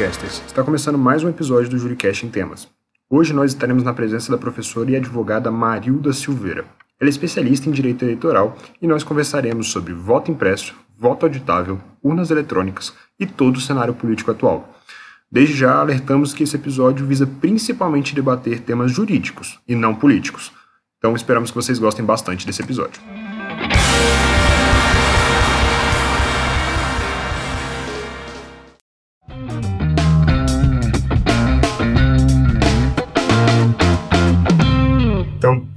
Juricasters! Está começando mais um episódio do Juricast em Temas. Hoje nós estaremos na presença da professora e advogada Marilda Silveira. Ela é especialista em direito eleitoral e nós conversaremos sobre voto impresso, voto auditável, urnas eletrônicas e todo o cenário político atual. Desde já alertamos que esse episódio visa principalmente debater temas jurídicos e não políticos. Então esperamos que vocês gostem bastante desse episódio.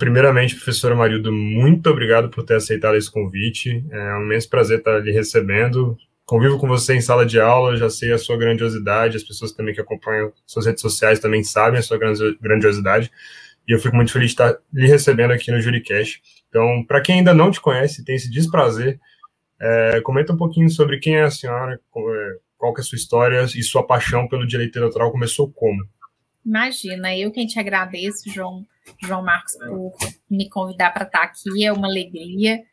Primeiramente, professora Marildo, muito obrigado por ter aceitado esse convite. É um imenso prazer estar lhe recebendo. Convivo com você em sala de aula, já sei a sua grandiosidade, as pessoas também que acompanham suas redes sociais também sabem a sua grandiosidade. E eu fico muito feliz de estar lhe recebendo aqui no Juricast. Então, para quem ainda não te conhece, tem esse desprazer, é, comenta um pouquinho sobre quem é a senhora, é, qual que é a sua história e sua paixão pelo direito eleitoral começou como? Imagina, eu quem te agradeço, João, João Marcos, por me convidar para estar aqui. É uma alegria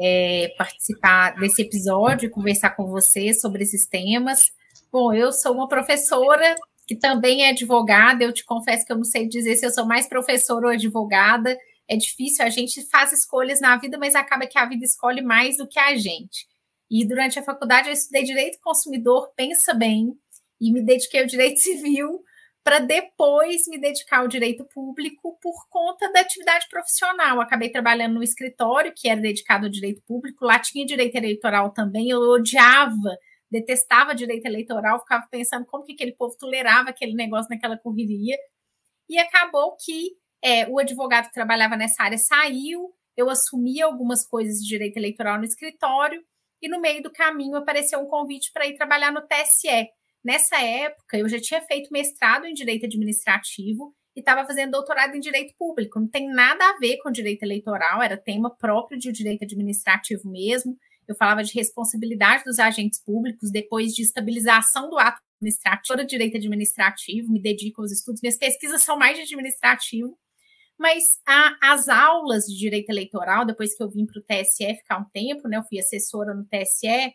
é, participar desse episódio, conversar com você sobre esses temas. Bom, eu sou uma professora que também é advogada. Eu te confesso que eu não sei dizer se eu sou mais professora ou advogada. É difícil, a gente faz escolhas na vida, mas acaba que a vida escolhe mais do que a gente. E durante a faculdade eu estudei direito consumidor, pensa bem, e me dediquei ao direito civil para depois me dedicar ao direito público por conta da atividade profissional. Acabei trabalhando no escritório, que era dedicado ao direito público, lá tinha direito eleitoral também, eu odiava, detestava direito eleitoral, ficava pensando como que aquele povo tolerava aquele negócio naquela correria. E acabou que é, o advogado que trabalhava nessa área saiu, eu assumi algumas coisas de direito eleitoral no escritório, e no meio do caminho apareceu um convite para ir trabalhar no TSE Nessa época, eu já tinha feito mestrado em direito administrativo e estava fazendo doutorado em direito público. Não tem nada a ver com direito eleitoral, era tema próprio de direito administrativo mesmo. Eu falava de responsabilidade dos agentes públicos depois de estabilização do ato administrativo, de direito administrativo, me dedico aos estudos, minhas pesquisas são mais de administrativo. Mas a, as aulas de direito eleitoral, depois que eu vim para o TSE ficar um tempo, né, eu fui assessora no TSE,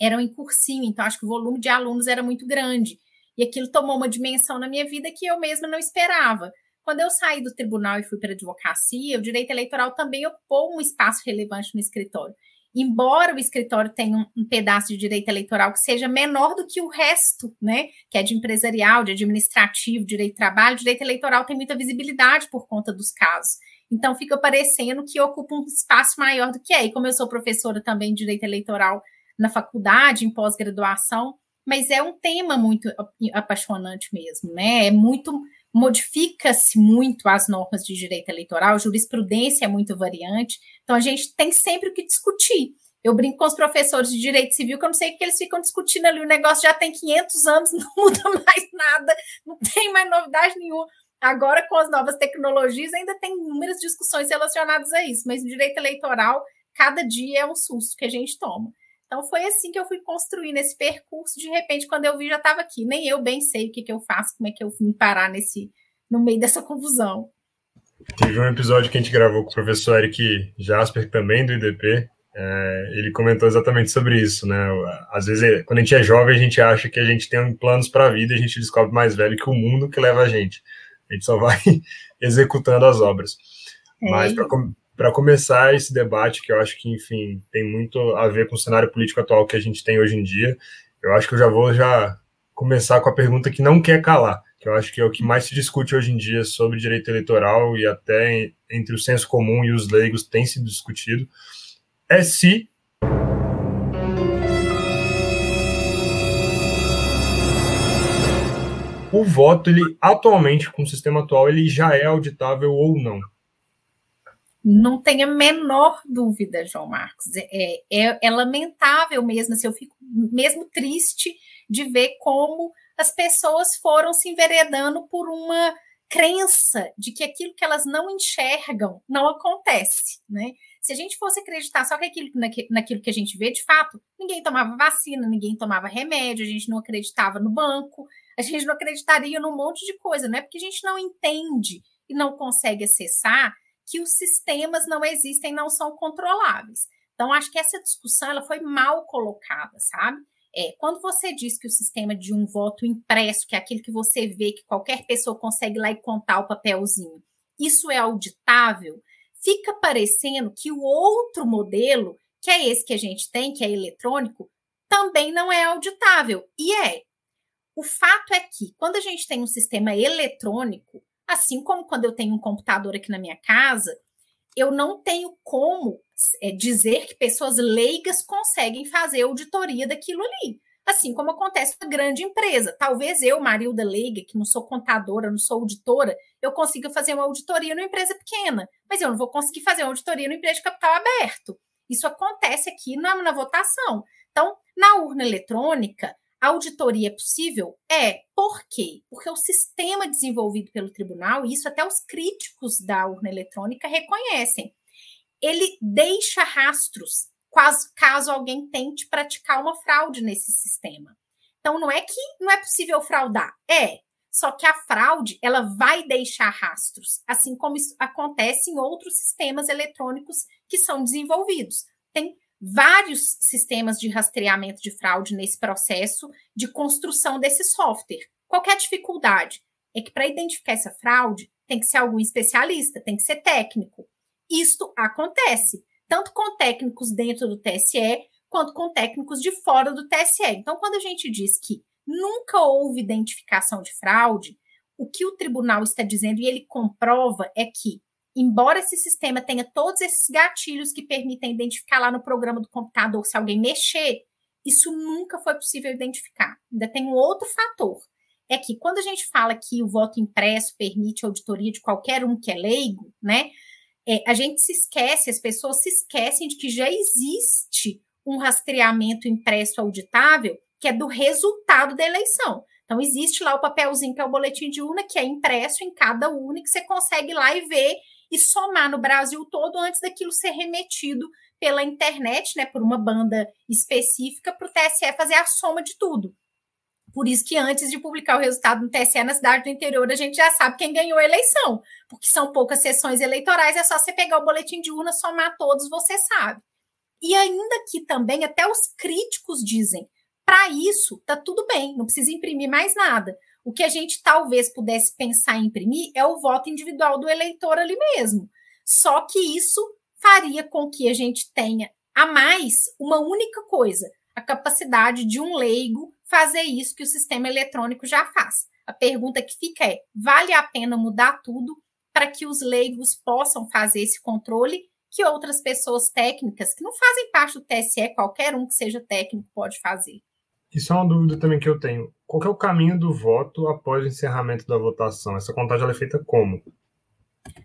eram em cursinho, então acho que o volume de alunos era muito grande. E aquilo tomou uma dimensão na minha vida que eu mesma não esperava. Quando eu saí do tribunal e fui para a advocacia, o direito eleitoral também ocupou um espaço relevante no escritório. Embora o escritório tenha um, pedaço de direito eleitoral que seja menor do que o resto, né? Que é de empresarial, de administrativo, direito de trabalho, direito eleitoral tem muita visibilidade por conta dos casos. Então fica parecendo que ocupa um espaço maior do que é. E como eu sou professora também de direito eleitoral na faculdade, em pós-graduação, mas é um tema muito apaixonante mesmo, né? É muito modifica-se muito as normas de direito eleitoral, jurisprudência é muito variante, então a gente tem sempre o que discutir. Eu brinco com os professores de direito civil que eu não sei o que eles ficam discutindo ali, o negócio já tem 500 anos, não muda mais nada, não tem mais novidade nenhuma. Agora, com as novas tecnologias, ainda tem inúmeras discussões relacionadas a isso, mas no direito eleitoral, cada dia é um susto que a gente toma. Então foi assim que eu fui construindo esse percurso. De repente, quando eu vi, já estava aqui. Nem eu bem sei o que, que eu faço, como é que eu fui parar nesse, no meio dessa confusão. Teve um episódio que a gente gravou com o professor Eric Jasper, também do IDP. É, ele comentou exatamente sobre isso, né? Às vezes, quando a gente é jovem, a gente acha que a gente tem planos para a vida e a gente descobre mais velho que o mundo que leva a gente. A gente só vai executando as obras. É Mas para para começar esse debate, que eu acho que, enfim, tem muito a ver com o cenário político atual que a gente tem hoje em dia, eu acho que eu já vou já começar com a pergunta que não quer calar, que eu acho que é o que mais se discute hoje em dia sobre direito eleitoral e até entre o senso comum e os leigos tem sido discutido, é se o voto, ele atualmente, com o sistema atual, ele já é auditável ou não. Não tenha menor dúvida, João Marcos. É, é, é, lamentável mesmo, assim, eu fico mesmo triste de ver como as pessoas foram se enveredando por uma crença de que aquilo que elas não enxergam não acontece, né? Se a gente fosse acreditar só que aquilo, naquilo que a gente vê, de fato, ninguém tomava vacina, ninguém tomava remédio, a gente não acreditava no banco, a gente não acreditaria num monte de coisa, não é porque a gente não entende e não consegue acessar que os sistemas não existem, não são controláveis. Então, acho que essa discussão ela foi mal colocada, sabe? é quando você diz que o sistema de um voto impresso, que é aquele que você vê que qualquer pessoa consegue lá e contar o papelzinho, isso é auditável, fica parecendo que o outro modelo, que é esse que a gente tem, que é eletrônico, também não é auditável. E é. O fato é que, quando a gente tem um sistema eletrônico, assim como quando eu tenho um computador aqui na minha casa, eu não tenho como é, dizer que pessoas leigas conseguem fazer auditoria daquilo ali. Assim como acontece com a grande empresa. Talvez eu, Marilda Leiga, que não sou contadora, não sou auditora, eu consiga fazer uma auditoria numa empresa pequena, mas eu não vou conseguir fazer uma auditoria numa empresa de capital aberto. Isso acontece aqui na, na votação. Então, na urna eletrônica, auditoria é possível? É. Por quê? Porque o sistema desenvolvido pelo tribunal, e isso até os críticos da urna eletrônica reconhecem, ele deixa rastros caso, caso alguém tente praticar uma fraude nesse sistema. Então, não é que não é possível fraudar, é. Só que a fraude, ela vai deixar rastros, assim como isso acontece em outros sistemas eletrônicos que são desenvolvidos. Tem vários sistemas de rastreamento de fraude nesse processo de construção desse software. Qualquer dificuldade é que para identificar essa fraude tem que ser algum especialista, tem que ser técnico. Isto acontece tanto com técnicos dentro do TSE quanto com técnicos de fora do TSE. Então, quando a gente diz que nunca houve identificação de fraude, o que o tribunal está dizendo e ele comprova é que, embora esse sistema tenha todos esses gatilhos que permitem identificar lá no programa do computador se alguém mexer, isso nunca foi possível identificar. Ainda tem um outro fator. É que quando a gente fala que o voto impresso permite auditoria de qualquer um que é leigo, né? é, a gente se esquece, as pessoas se esquecem de que já existe um rastreamento impresso auditável que é do resultado da eleição. Então, existe lá o papelzinho que é o boletim de urna, que é impresso em cada urna, que você consegue lá e ver e somar no Brasil todo antes daquilo ser remetido pela internet, né, por uma banda específica, para o TSE fazer a soma de tudo. Por isso que antes de publicar o resultado no TSE na cidade do interior, a gente já sabe quem ganhou a eleição, porque são poucas sessões eleitorais, é só você pegar o boletim de urna, somar todos, você sabe. E ainda que também até os críticos dizem, para isso tá tudo bem, não precisa imprimir mais nada. O que a gente talvez pudesse pensar em imprimir é o voto individual do eleitor ali mesmo. Só que isso faria com que a gente tenha a mais uma única coisa, a capacidade de um leigo fazer isso que o sistema eletrônico já faz. A pergunta que fica é: vale a pena mudar tudo para que os leigos possam fazer esse controle que outras pessoas técnicas, que não fazem parte do TSE, qualquer um que seja técnico pode fazer? Isso é uma dúvida também que eu tenho. Qual é o caminho do voto após o encerramento da votação? Essa contagem é feita como?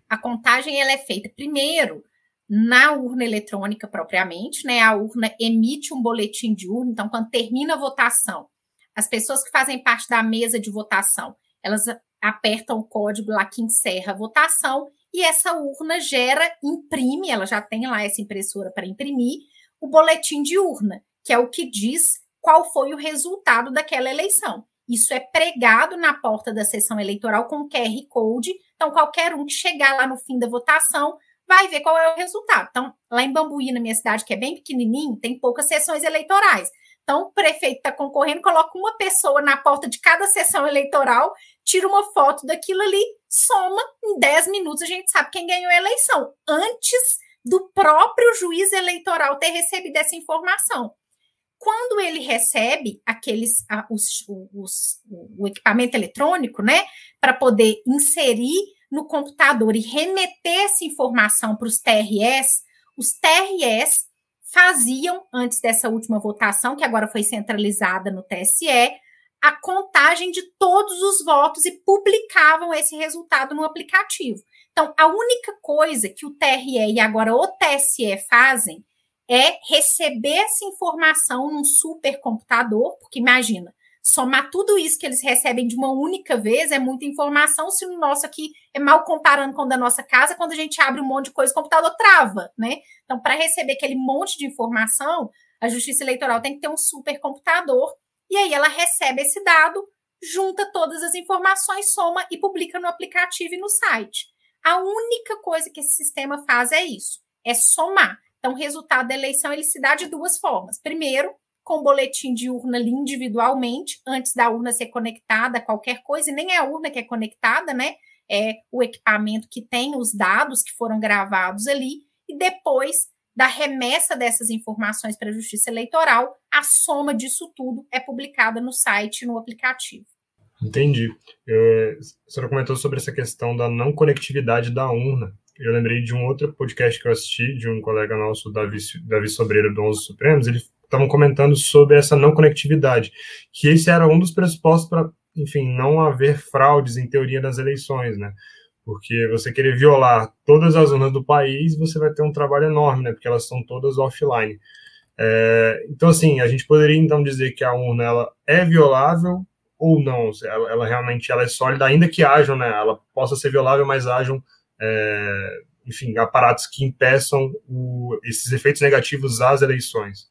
A contagem ela é feita primeiro na urna eletrônica propriamente, né? A urna emite um boletim de urna, então quando termina a votação, as pessoas que fazem parte da mesa de votação, elas apertam o código lá que encerra a votação e essa urna gera, imprime, ela já tem lá essa impressora para imprimir, o boletim de urna, que é o que diz qual foi o resultado daquela eleição. Isso é pregado na porta da sessão eleitoral com QR Code. Então, qualquer um que chegar lá no fim da votação vai ver qual é o resultado. Então, lá em Bambuí, na minha cidade, que é bem pequenininho, tem poucas sessões eleitorais. Então, o prefeito está concorrendo, coloca uma pessoa na porta de cada sessão eleitoral, tira uma foto daquilo ali, soma, em 10 minutos a gente sabe quem ganhou a eleição, antes do próprio juiz eleitoral ter recebido essa informação. Quando ele recebe aqueles os, os, o equipamento eletrônico, né, para poder inserir no computador e remeter essa informação para os TRS, os TRS faziam, antes dessa última votação, que agora foi centralizada no TSE, a contagem de todos os votos e publicavam esse resultado no aplicativo. Então, a única coisa que o TRE e agora o TSE fazem é receber essa informação num supercomputador, porque imagina, somar tudo isso que eles recebem de uma única vez é muita informação. Se o nosso aqui é mal comparando com o da nossa casa, quando a gente abre um monte de coisa, o computador trava, né? Então, para receber aquele monte de informação, a Justiça Eleitoral tem que ter um supercomputador e aí ela recebe esse dado, junta todas as informações, soma e publica no aplicativo e no site. A única coisa que esse sistema faz é isso, é somar. Então, o resultado da eleição ele se dá de duas formas. Primeiro, com o boletim de urna ali individualmente, antes da urna ser conectada qualquer coisa, e nem é a urna que é conectada, né? É o equipamento que tem os dados que foram gravados ali, e depois da remessa dessas informações para a Justiça Eleitoral, a soma disso tudo é publicada no site, no aplicativo. Entendi. Eu, a senhora comentou sobre essa questão da não conectividade da urna. Eu lembrei de um outro podcast que eu assisti, de um colega nosso, Davi, Davi Sobreira, do 11 Supremos, ele estavam comentando sobre essa não conectividade, que esse era um dos pressupostos para, enfim, não haver fraudes em teoria das eleições, né? Porque você querer violar todas as urnas do país, você vai ter um trabalho enorme, né? Porque elas são todas offline. É, então, assim, a gente poderia então dizer que a urna ela é violável ou não? Ela, ela, realmente ela é sólida, ainda que hajam, né? Ela possa ser violável, mas hajam, é, enfim, aparatos que impeçam o, esses efeitos negativos às eleições.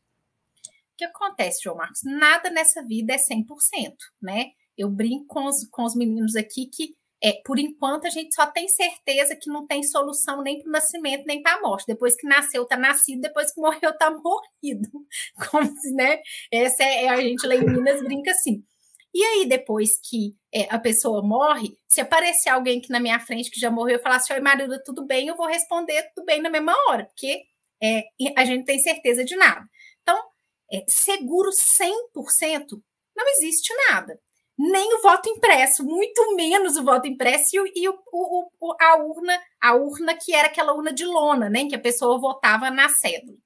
O que acontece, João Marcos? Nada nessa vida é 100%, né? Eu brinco com os, com os meninos aqui que, é, por enquanto, a gente só tem certeza que não tem solução nem para o nascimento, nem para a morte. Depois que nasceu, está nascido, depois que morreu, está morrido. Como se, né? Essa é, é, a gente lá em Minas brinca assim. E aí, depois que é, a pessoa morre, se aparecer alguém aqui na minha frente que já morreu e falar assim, oi, marido, tudo bem? Eu vou responder tudo bem na mesma hora, porque é, a gente tem certeza de nada. Então, é, seguro 100%, não existe nada. Nem o voto impresso, muito menos o voto impresso e, o, e o, o, a urna, a urna que era aquela urna de lona, né, que a pessoa votava na cédula.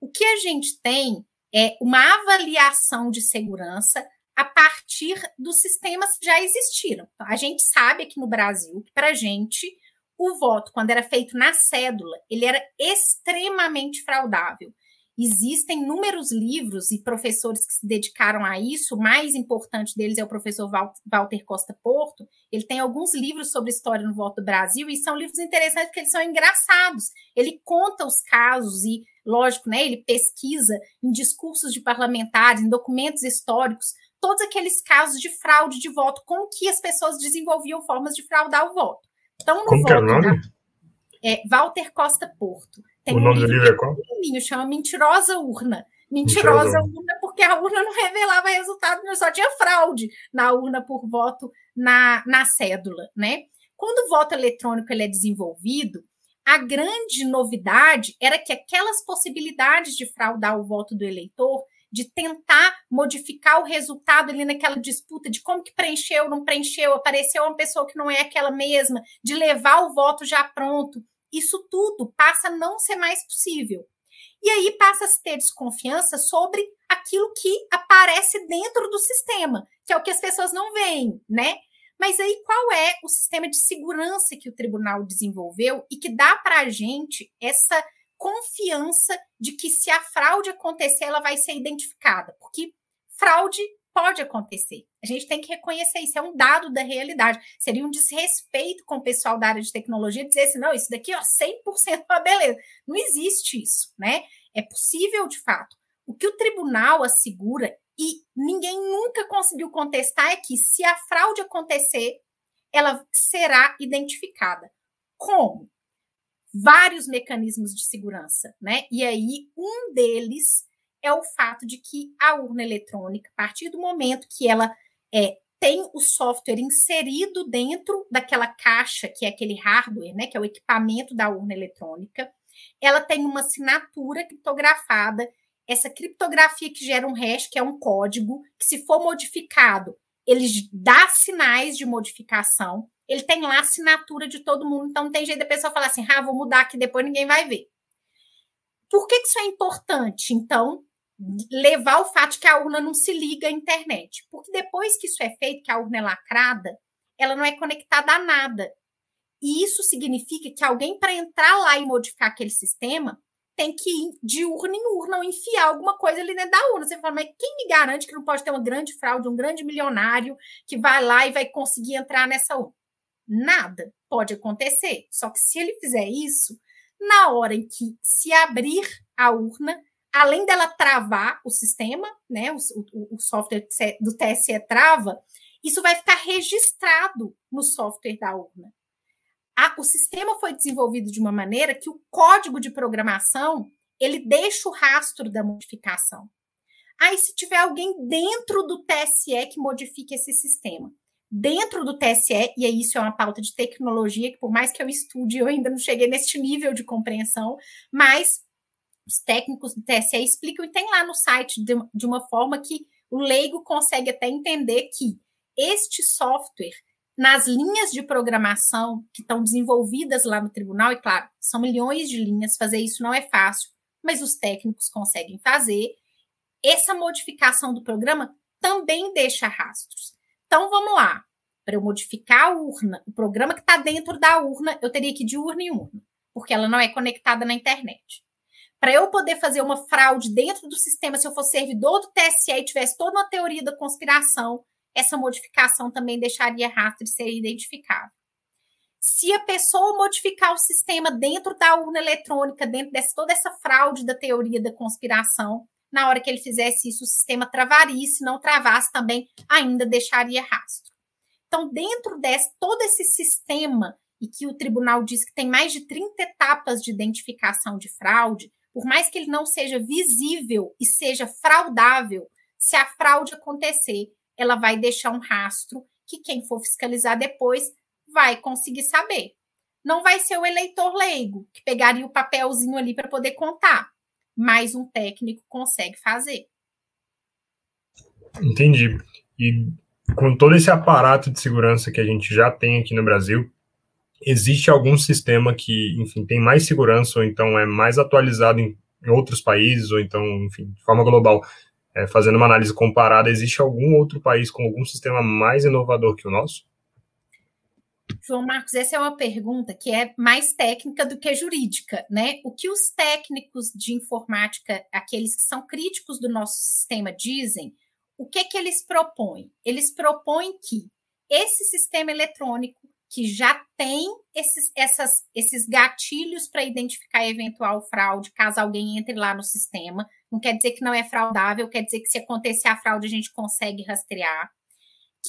O que a gente tem é uma avaliação de segurança a partir dos sistemas que já existiram. Então, a gente sabe aqui no Brasil que, para a gente, o voto, quando era feito na cédula, ele era extremamente fraudável. Existem inúmeros livros e professores que se dedicaram a isso. O mais importante deles é o professor Walter Costa Porto. Ele tem alguns livros sobre história no voto do Brasil e são livros interessantes porque eles são engraçados. Ele conta os casos e, lógico, né, ele pesquisa em discursos de parlamentares, em documentos históricos, todos aqueles casos de fraude de voto, como que as pessoas desenvolviam formas de fraudar o voto. Então, no como voto, é o nome? É, Walter Costa Porto. Tem o nome um do livro é qual? chama Mentirosa Urna. Mentirosa, urna, porque a urna não revelava resultado, só tinha fraude na urna por voto na, na cédula, né? Quando o voto eletrônico ele é desenvolvido, a grande novidade era que aquelas possibilidades de fraudar o voto do eleitor de tentar modificar o resultado ali naquela disputa de como que preencheu, não preencheu, apareceu uma pessoa que não é aquela mesma, de levar o voto já pronto. Isso tudo passa a não ser mais possível. E aí passa a se ter desconfiança sobre aquilo que aparece dentro do sistema, que é o que as pessoas não veem, né? Mas aí qual é o sistema de segurança que o tribunal desenvolveu e que dá para a gente essa confiança de que se a fraude acontecer, ela vai ser identificada, porque fraude pode acontecer. A gente tem que reconhecer isso, é um dado da realidade. Seria um desrespeito com o pessoal da área de tecnologia dizer assim, não, isso daqui, ó, 100% é beleza. Não existe isso, né? É possível, de fato. O que o tribunal assegura, e ninguém nunca conseguiu contestar, é que se a fraude acontecer, ela será identificada. Como? Vários mecanismos de segurança, né? E aí, um deles é o fato de que a urna eletrônica, a partir do momento que ela é, tem o software inserido dentro daquela caixa, que é aquele hardware, né? Que é o equipamento da urna eletrônica, ela tem uma assinatura criptografada. Essa criptografia que gera um hash, que é um código, que se for modificado, ele dá sinais de modificação ele tem lá a assinatura de todo mundo, então não tem jeito da pessoa falar assim, ah, vou mudar aqui, depois ninguém vai ver. Por que, que isso é importante, então, levar o fato de que a urna não se liga à internet? Porque depois que isso é feito, que a urna é lacrada, ela não é conectada a nada. E isso significa que alguém, para entrar lá e modificar aquele sistema, tem que ir de urna em urna ou enfiar alguma coisa ali dentro da urna. Você fala, mas quem me garante que não pode ter uma grande fraude, um grande milionário que vai lá e vai conseguir entrar nessa urna? Nada pode acontecer. Só que se ele fizer isso, na hora em que se abrir a urna, além dela travar o sistema, né, o, o, o software do TSE trava, isso vai ficar registrado no software da urna. A, o sistema foi desenvolvido de uma maneira que o código de programação ele deixa o rastro da modificação. Aí, se tiver alguém dentro do TSE que modifique esse sistema. Dentro do TSE, e aí isso é uma pauta de tecnologia, que por mais que eu estude, eu ainda não cheguei neste nível de compreensão, mas os técnicos do TSE explicam e tem lá no site de, de uma forma que o leigo consegue até entender que este software, nas linhas de programação que estão desenvolvidas lá no tribunal, e claro, são milhões de linhas, fazer isso não é fácil, mas os técnicos conseguem fazer. Essa modificação do programa também deixa rastros. Então vamos lá. Para eu modificar a urna, o programa que está dentro da urna, eu teria que ir de urna em urna, porque ela não é conectada na internet. Para eu poder fazer uma fraude dentro do sistema, se eu fosse servidor do TSE e tivesse toda uma teoria da conspiração, essa modificação também deixaria rastro de ser identificado. Se a pessoa modificar o sistema dentro da urna eletrônica, dentro de toda essa fraude da teoria da conspiração, na hora que ele fizesse isso, o sistema travaria, se não travasse também, ainda deixaria rastro. Então, dentro desse todo esse sistema, e que o tribunal diz que tem mais de 30 etapas de identificação de fraude, por mais que ele não seja visível e seja fraudável, se a fraude acontecer, ela vai deixar um rastro que quem for fiscalizar depois vai conseguir saber. Não vai ser o eleitor leigo que pegaria o papelzinho ali para poder contar, mas um técnico consegue fazer. Entendi. E com todo esse aparato de segurança que a gente já tem aqui no Brasil, existe algum sistema que, enfim, tem mais segurança ou então é mais atualizado em, em outros países ou então, enfim, de forma global, é, fazendo uma análise comparada, existe algum outro país com algum sistema mais inovador que o nosso? João Marcos, essa é uma pergunta que é mais técnica do que jurídica, né? O que os técnicos de informática, aqueles que são críticos do nosso sistema, dizem, o que que eles propõem? Eles propõem que esse sistema eletrônico que já tem esses, essas, esses gatilhos para identificar eventual fraude, caso alguém entre lá no sistema. Não quer dizer que não é fraudável, quer dizer que se acontecer a fraude a gente consegue rastrear.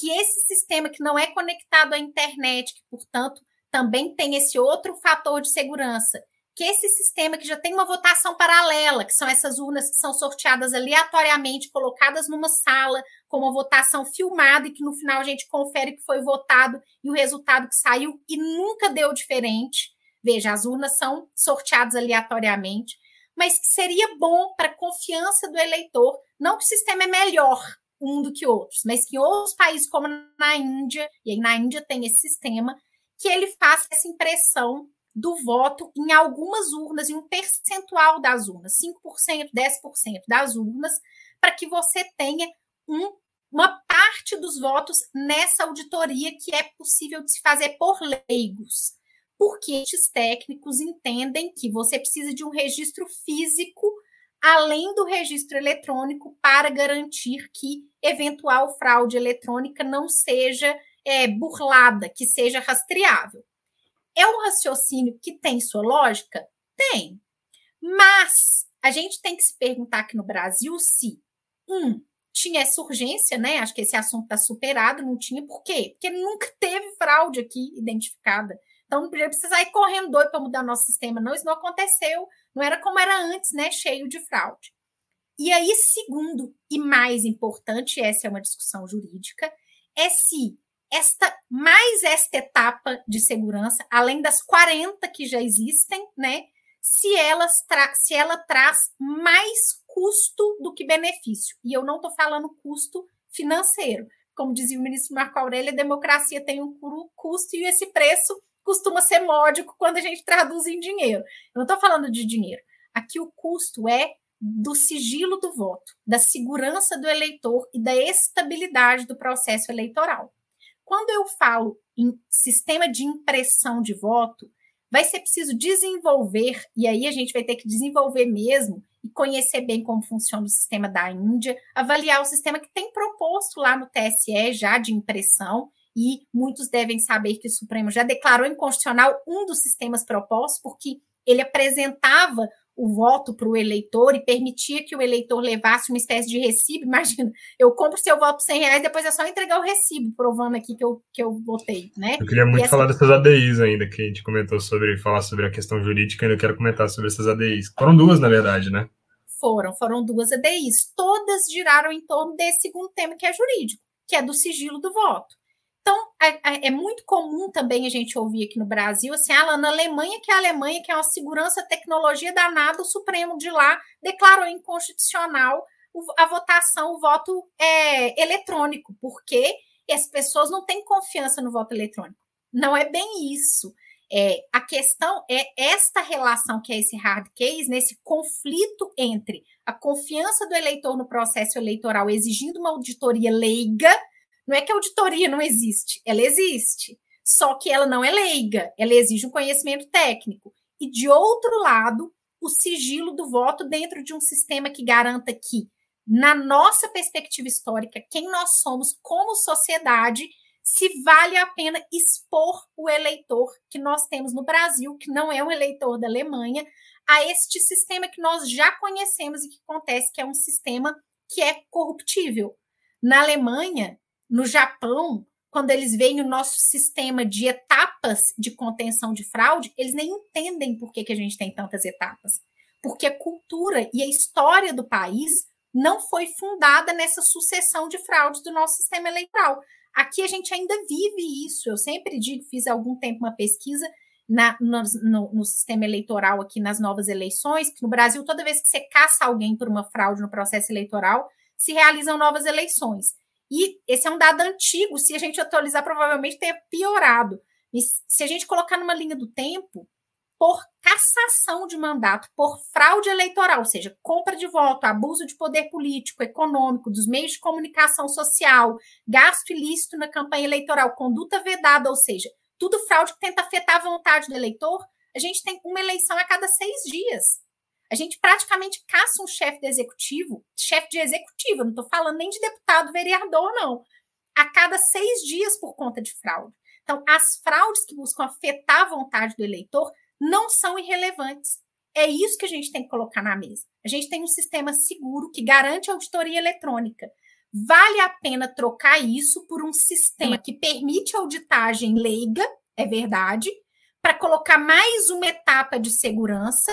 Que esse sistema que não é conectado à internet, que portanto também tem esse outro fator de segurança, que esse sistema que já tem uma votação paralela, que são essas urnas que são sorteadas aleatoriamente, colocadas numa sala, com uma votação filmada e que no final a gente confere que foi votado e o resultado que saiu e nunca deu diferente. Veja, as urnas são sorteadas aleatoriamente, mas que seria bom para a confiança do eleitor, não que o sistema é melhor um do que outros, mas que outros países como na Índia, e aí na Índia tem esse sistema, que ele faça essa impressão do voto em algumas urnas, em um percentual das urnas, 5%, 10% das urnas, para que você tenha um, uma parte dos votos nessa auditoria que é possível de se fazer por leigos. Porque estes técnicos entendem que você precisa de um registro físico além do registro eletrônico para garantir que eventual fraude eletrônica não seja é, burlada, que seja rastreável. É um raciocínio que tem sua lógica? Tem. Mas a gente tem que se perguntar aqui no Brasil se, um, tinha essa urgência, né? Acho que esse assunto está superado, não tinha. Por quê? Porque nunca teve fraude aqui identificada. Então não precisa sair correndo doido para mudar nosso sistema, não. Isso não aconteceu. Não era como era antes, né? Cheio de fraude. E aí, segundo e mais importante, essa é uma discussão jurídica, é se esta mais esta etapa de segurança, além das 40 que já existem, né? Se, elas se ela traz mais custo do que benefício. E eu não estou falando custo financeiro. Como dizia o ministro Marco Aurélio, a democracia tem um custo e esse preço costuma ser módico quando a gente traduz em dinheiro. Eu não estou falando de dinheiro. Aqui o custo é do sigilo do voto, da segurança do eleitor e da estabilidade do processo eleitoral. Quando eu falo em sistema de impressão de voto, vai ser preciso desenvolver, e aí a gente vai ter que desenvolver mesmo e conhecer bem como funciona o sistema da Índia, avaliar o sistema que tem proposto lá no TSE já de impressão, e muitos devem saber que o Supremo já declarou inconstitucional um dos sistemas propostos, porque ele apresentava o voto para o eleitor e permitia que o eleitor levasse uma espécie de recibo. Imagina, eu compro seu voto por 100 reais, depois é só entregar o recibo, provando aqui que eu, que eu votei, né? Eu queria muito essa... falar dessas ADIs ainda, que a gente comentou sobre, falar sobre a questão jurídica, ainda quero comentar sobre essas ADIs. Foram duas, na verdade, né? Foram, foram duas ADIs. Todas giraram em torno desse segundo tema que é jurídico, que é do sigilo do voto. Então, é, é, muito comum também a gente ouvir aqui no Brasil, assim, ah, na Alemanha, que é a Alemanha, que é uma segurança, tecnologia danada, o Supremo de lá declarou inconstitucional a votação, o voto é, eletrônico, porque as pessoas não têm confiança no voto eletrônico. Não é bem isso. É, a questão é esta relação que é esse hard case, nesse conflito entre a confiança do eleitor no processo eleitoral exigindo uma auditoria leiga. Não é que a auditoria não existe, ela existe. Só que ela não é leiga, ela exige um conhecimento técnico. E, de outro lado, o sigilo do voto dentro de um sistema que garanta que, na nossa perspectiva histórica, quem nós somos como sociedade se vale a pena expor o eleitor que nós temos no Brasil, que não é um eleitor da Alemanha, a este sistema que nós já conhecemos e que acontece que é um sistema que é corruptível. Na Alemanha, no Japão, quando eles veem o nosso sistema de etapas de contenção de fraude, eles nem entendem por que, que a gente tem tantas etapas. Porque a cultura e a história do país não foi fundada nessa sucessão de fraudes do nosso sistema eleitoral. Aqui a gente ainda vive isso. Eu sempre digo, fiz há algum tempo uma pesquisa na, no, no, no, sistema eleitoral aqui nas novas eleições, que no Brasil, toda vez que você caça alguém por uma fraude no processo eleitoral, se realizam novas eleições. E esse é um dado antigo, se a gente atualizar, provavelmente tenha piorado. E se a gente colocar numa linha do tempo, por cassação de mandato, por fraude eleitoral, ou seja, compra de voto, abuso de poder político, econômico, dos meios de comunicação social, gasto ilícito na campanha eleitoral, conduta vedada, ou seja, tudo fraude que tenta afetar a vontade do eleitor, a gente tem uma eleição a cada seis dias. A gente praticamente caça um chefe de executivo, chefe de executivo, não estou falando nem de deputado, vereador, não, a cada seis dias por conta de fraude. Então, as fraudes que buscam afetar a vontade do eleitor não são irrelevantes. É isso que a gente tem que colocar na mesa. A gente tem um sistema seguro que garante auditoria eletrônica. Vale a pena trocar isso por um sistema que permite auditagem leiga, é verdade, para colocar mais uma etapa de segurança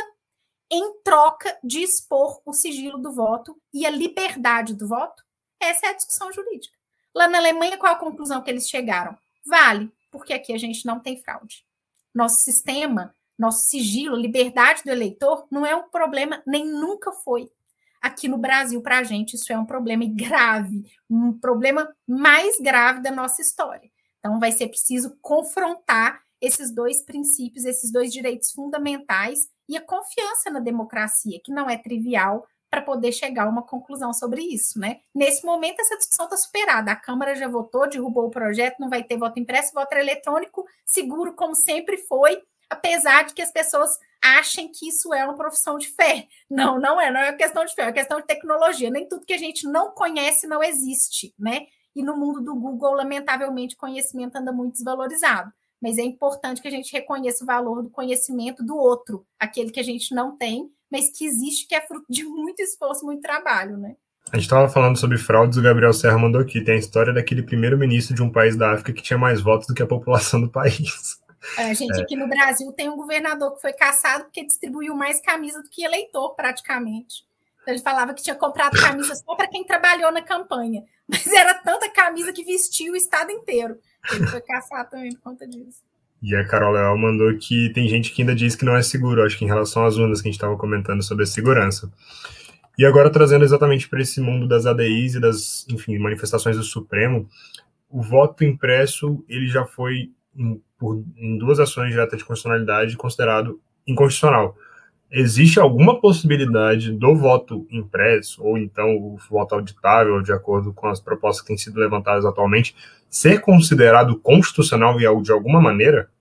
em troca de expor o sigilo do voto e a liberdade do voto? Essa é a discussão jurídica. Lá na Alemanha, qual a conclusão que eles chegaram? Vale, porque aqui a gente não tem fraude. Nosso sistema nosso sigilo, liberdade do eleitor, não é um problema, nem nunca foi. Aqui no Brasil, para a gente, isso é um problema grave, um problema mais grave da nossa história. Então, vai ser preciso confrontar esses dois princípios, esses dois direitos fundamentais e a confiança na democracia, que não é trivial para poder chegar a uma conclusão sobre isso, né? Nesse momento, essa discussão está superada. A Câmara já votou, derrubou o projeto, não vai ter voto impresso, voto eletrônico, seguro como sempre foi, apesar de que as pessoas achem que isso é uma profissão de fé. Não, não é, não é questão de fé, é questão de tecnologia. Nem tudo que a gente não conhece não existe, né? E no mundo do Google, lamentavelmente, conhecimento anda muito desvalorizado. Mas é importante que a gente reconheça o valor do conhecimento do outro, aquele que a gente não tem, mas que existe, que é fruto de muito esforço, muito trabalho, né? A gente estava falando sobre fraudes, o Gabriel Serra mandou aqui. Tem a história daquele primeiro-ministro de um país da África que tinha mais votos do que a população do país. A gente é. aqui no Brasil tem um governador que foi caçado porque distribuiu mais camisa do que eleitor, praticamente. Então, ele falava que tinha comprado camisa só para quem trabalhou na campanha. Mas era tanta camisa que vestiu o estado inteiro. Foi caçado também por conta disso. E a Carol Leal mandou que tem gente que ainda diz que não é seguro, acho que em relação às urnas que a gente estava comentando sobre a segurança. E agora trazendo exatamente para esse mundo das ADIs e das, enfim, manifestações do Supremo, o voto impresso ele já foi em, por, em duas ações diretas de constitucionalidade considerado inconstitucional. Existe alguma possibilidade do voto impresso, ou então o voto auditável, de acordo com as propostas que têm sido levantadas atualmente, ser considerado constitucional de alguma maneira?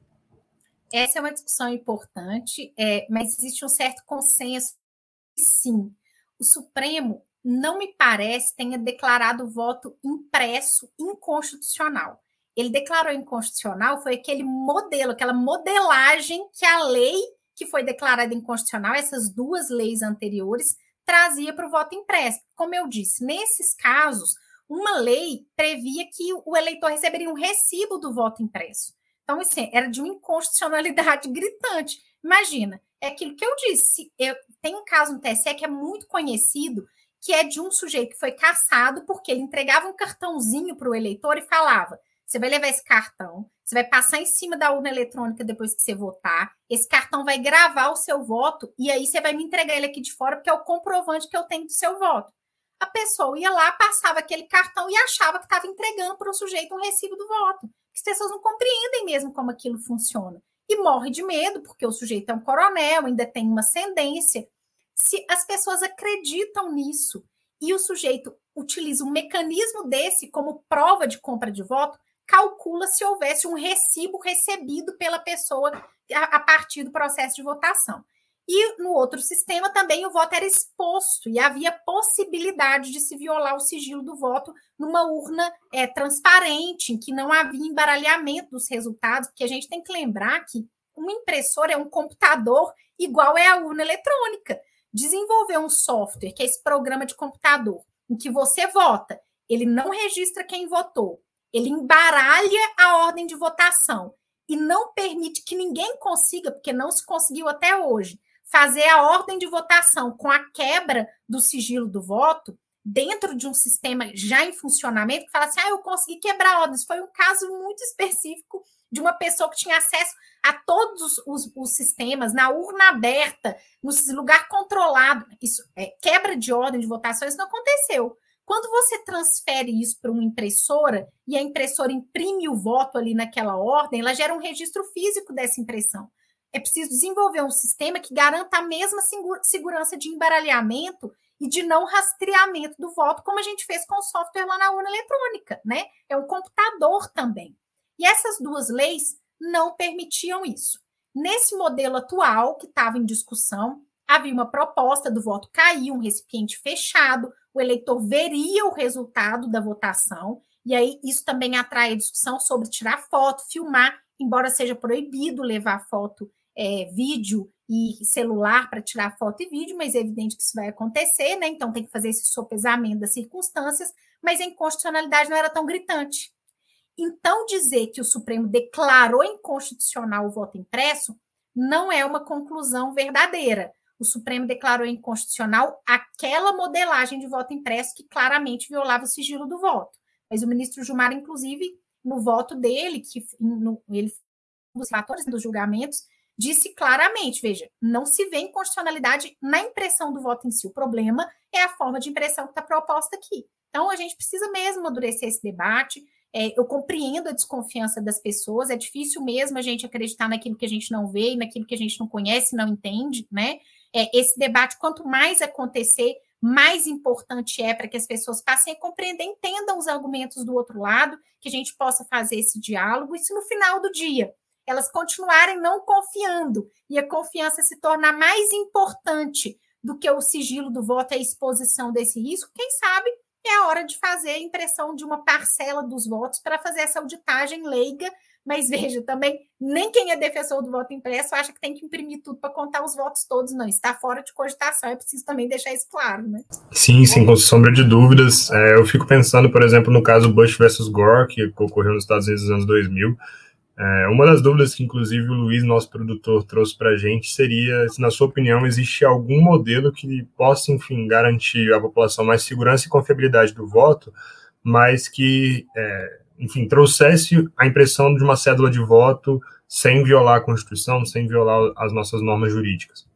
Essa é uma discussão importante, é, mas existe um certo consenso. Sim, o Supremo não me parece tenha declarado o voto impresso inconstitucional ele declarou inconstitucional foi aquele modelo, aquela modelagem que a lei que foi declarada inconstitucional, essas duas leis anteriores, trazia para o voto impresso. Como eu disse, nesses casos, uma lei previa que o eleitor receberia um recibo do voto impresso. Então, assim, era de uma inconstitucionalidade gritante. Imagina, é aquilo que eu disse. Eu, tem um caso no TSE que é muito conhecido, que é de um sujeito que foi caçado porque ele entregava um cartãozinho para o eleitor e falava: você vai levar esse cartão, você vai passar em cima da urna eletrônica depois que você votar, esse cartão vai gravar o seu voto e aí você vai me entregar ele aqui de fora, porque é o comprovante que eu tenho do seu voto. A pessoa ia lá, passava aquele cartão e achava que estava entregando para o sujeito um recibo do voto. As pessoas não compreendem mesmo como aquilo funciona. E morre de medo, porque o sujeito é um coronel, ainda tem uma ascendência. Se as pessoas acreditam nisso e o sujeito utiliza um mecanismo desse como prova de compra de voto, calcula se houvesse um recibo recebido pela pessoa a, partir do processo de votação. E no outro sistema também o voto era exposto e havia possibilidade de se violar o sigilo do voto numa urna é, transparente, em que não havia embaralhamento dos resultados, porque a gente tem que lembrar que uma impressora é um computador igual é a urna eletrônica. Desenvolver um software, que é esse programa de computador, em que você vota, ele não registra quem votou, ele embaralha a ordem de votação e não permite que ninguém consiga, porque não se conseguiu até hoje, fazer a ordem de votação com a quebra do sigilo do voto dentro de um sistema já em funcionamento, que fala assim: ah, eu consegui quebrar ordens. Foi um caso muito específico de uma pessoa que tinha acesso a todos os, os sistemas, na urna aberta, no lugar controlado. Isso é quebra de ordem de votação, isso não aconteceu. Quando você transfere isso para uma impressora e a impressora imprime o voto ali naquela ordem, ela gera um registro físico dessa impressão. É preciso desenvolver um sistema que garanta a mesma segurança de embaralhamento e de não rastreamento do voto, como a gente fez com o software lá na urna eletrônica, né? É um computador também. E essas duas leis não permitiam isso. Nesse modelo atual que estava em discussão, havia uma proposta do voto cair, um recipiente fechado, o eleitor veria o resultado da votação, e aí isso também atrai a discussão sobre tirar foto, filmar, embora seja proibido levar foto, é, vídeo e celular para tirar foto e vídeo, mas é evidente que isso vai acontecer, né? Então tem que fazer esse sopesamento das circunstâncias, mas a inconstitucionalidade não era tão gritante. Então, dizer que o Supremo declarou inconstitucional o voto impresso não é uma conclusão verdadeira o Supremo declarou inconstitucional aquela modelagem de voto impresso que claramente violava o sigilo do voto. Mas o ministro Gilmar, inclusive, no voto dele, que no, ele dos fatores dos julgamentos, disse claramente: veja, não se vê inconstitucionalidade na impressão do voto em si. O problema é a forma de impressão que está proposta aqui. Então, a gente precisa mesmo amadurecer esse debate. É, eu compreendo a desconfiança das pessoas, é difícil mesmo a gente acreditar naquilo que a gente não vê, naquilo que a gente não conhece, não entende, né? É, esse debate, quanto mais acontecer, mais importante é para que as pessoas passem a compreender, entendam os argumentos do outro lado, que a gente possa fazer esse diálogo, e se no final do dia elas continuarem não confiando e a confiança se tornar mais importante do que o sigilo do voto a exposição desse risco, quem sabe é a hora de fazer a impressão de uma parcela dos votos para fazer essa auditagem leiga mas veja, também, nem quem é defensor do voto impresso acha que tem que imprimir tudo para contar os votos todos, não. Está fora de cogitação, é preciso também deixar isso claro, né? Sim, sim, com sombra de dúvidas. É, eu fico pensando, por exemplo, no caso Bush versus Gore, que ocorreu nos Estados Unidos nos anos 2000. É, uma das dúvidas que, inclusive, o Luiz, nosso produtor, trouxe para a gente seria se, na sua opinião, existe algum modelo que possa, enfim, garantir à população mais segurança e confiabilidade do voto, mas que é, enfim, trouxesse a impressão de uma cédula de voto sem violar a Constituição, sem violar as nossas normas jurídicas.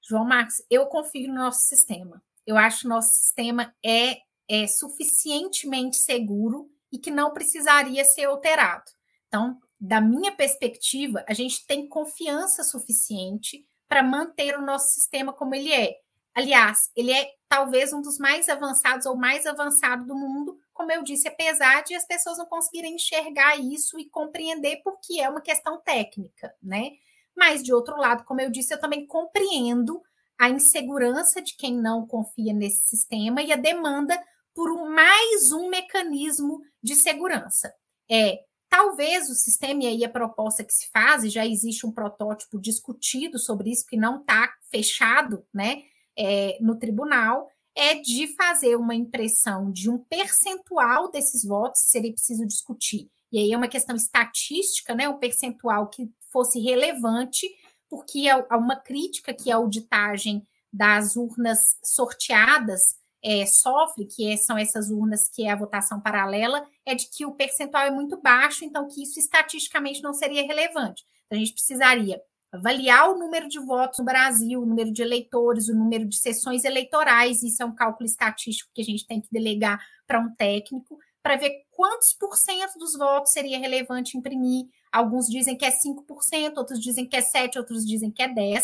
João Marcos, eu confio no nosso sistema. Eu acho que o nosso sistema é, é suficientemente seguro e que não precisaria ser alterado. Então, da minha perspectiva, a gente tem confiança suficiente para manter o nosso sistema como ele é. Aliás, ele é talvez um dos mais avançados ou mais avançado do mundo, como eu disse, apesar de as pessoas não conseguirem enxergar isso e compreender porque é uma questão técnica, né? Mas, de outro lado, como eu disse, eu também compreendo a insegurança de quem não confia nesse sistema e a demanda por um, mais um mecanismo de segurança. É, talvez o sistema, e aí a proposta que se faz, e já existe um protótipo discutido sobre isso, que não está fechado né, é, no tribunal, é de fazer uma impressão de um percentual desses votos, seria preciso discutir. E aí é uma questão estatística, né? Um percentual que fosse relevante porque há uma crítica que a auditagem das urnas sorteadas é, sofre, que é, são essas urnas que é a votação paralela, é de que o percentual é muito baixo, então que isso estatisticamente não seria relevante. Então, a gente precisaria avaliar o número de votos no Brasil, o número de eleitores, o número de sessões eleitorais, isso é um cálculo estatístico que a gente tem que delegar para um técnico, para ver quantos por cento dos votos seria relevante imprimir. Alguns dizem que é 5%, outros dizem que é 7%, outros dizem que é 10%,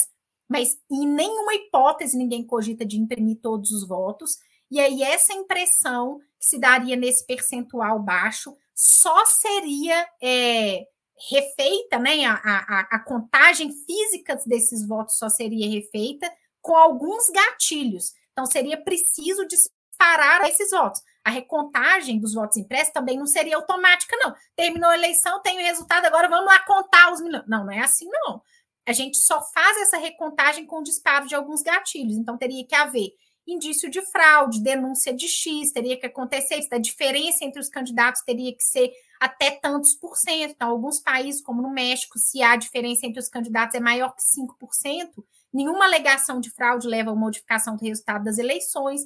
mas em nenhuma hipótese ninguém cogita de imprimir todos os votos. E aí, essa impressão que se daria nesse percentual baixo só seria é, refeita, né? A, a, a contagem física desses votos só seria refeita com alguns gatilhos. Então, seria preciso disparar esses votos. A recontagem dos votos impressos também não seria automática, não. Terminou a eleição, tem o resultado, agora vamos lá contar os milhões. Não, não é assim, não. A gente só faz essa recontagem com o disparo de alguns gatilhos. Então, teria que haver indício de fraude, denúncia de X, teria que acontecer isso, a diferença entre os candidatos teria que ser até tantos por cento. Então, alguns países, como no México, se a diferença entre os candidatos é maior que 5%, nenhuma alegação de fraude leva a modificação do resultado das eleições.